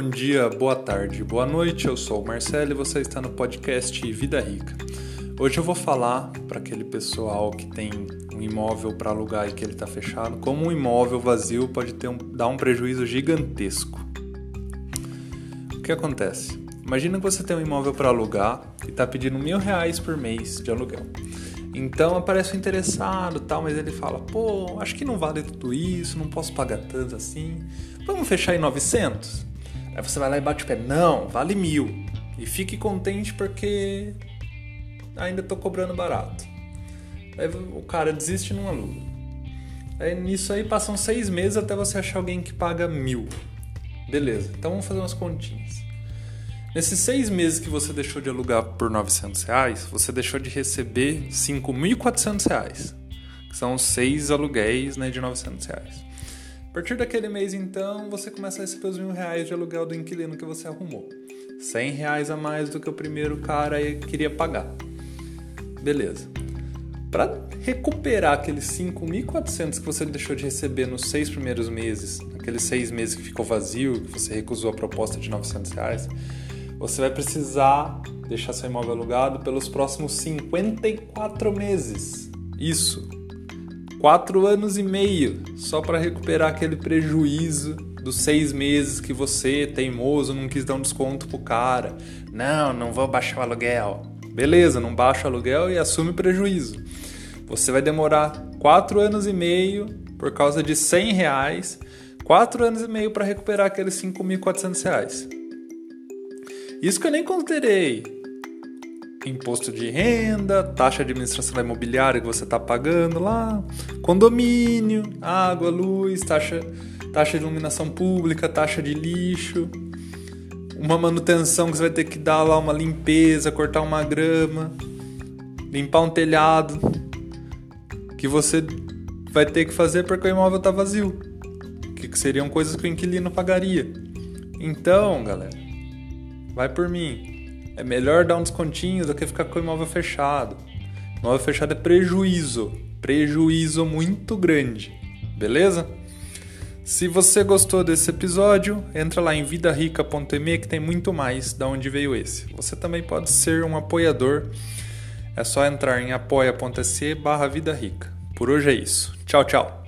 bom dia, boa tarde, boa noite. Eu sou o Marcelo e você está no podcast Vida Rica. Hoje eu vou falar para aquele pessoal que tem um imóvel para alugar e que ele está fechado, como um imóvel vazio pode ter um, dar um prejuízo gigantesco. O que acontece? Imagina que você tem um imóvel para alugar e está pedindo mil reais por mês de aluguel. Então aparece o interessado, tal, mas ele fala: pô, acho que não vale tudo isso, não posso pagar tanto assim. Vamos fechar em 900? Aí você vai lá e bate o pé: não, vale mil. E fique contente porque ainda estou cobrando barato. Aí o cara desiste num aluno. Aí nisso aí passam seis meses até você achar alguém que paga mil. Beleza, então vamos fazer umas continhas. Nesses seis meses que você deixou de alugar por 900 reais, você deixou de receber 5.400 reais, que são seis aluguéis né, de 900 reais. A partir daquele mês, então, você começa a receber os mil reais de aluguel do inquilino que você arrumou. 100 reais a mais do que o primeiro cara queria pagar. Beleza. Para recuperar aqueles 5.400 que você deixou de receber nos seis primeiros meses, aqueles seis meses que ficou vazio, que você recusou a proposta de 900 reais, você vai precisar deixar seu imóvel alugado pelos próximos 54 meses. Isso. Quatro anos e meio só para recuperar aquele prejuízo dos seis meses que você, teimoso, não quis dar um desconto pro cara. Não, não vou baixar o aluguel. Beleza, não baixa o aluguel e assume prejuízo. Você vai demorar quatro anos e meio por causa de 100 reais, quatro anos e meio para recuperar aqueles 5.400 reais. Isso que eu nem considerei. Imposto de renda, taxa de administração imobiliária que você está pagando lá, condomínio, água, luz, taxa, taxa de iluminação pública, taxa de lixo, uma manutenção que você vai ter que dar lá, uma limpeza, cortar uma grama, limpar um telhado, que você vai ter que fazer porque o imóvel está vazio, que seriam coisas que o inquilino pagaria. Então, galera, Vai por mim. É melhor dar um descontinho do que ficar com o imóvel fechado. Imóvel fechado é prejuízo. Prejuízo muito grande. Beleza? Se você gostou desse episódio, entra lá em vidarica.me que tem muito mais da onde veio esse. Você também pode ser um apoiador. É só entrar em apoia.se barra Vida Rica. Por hoje é isso. Tchau, tchau.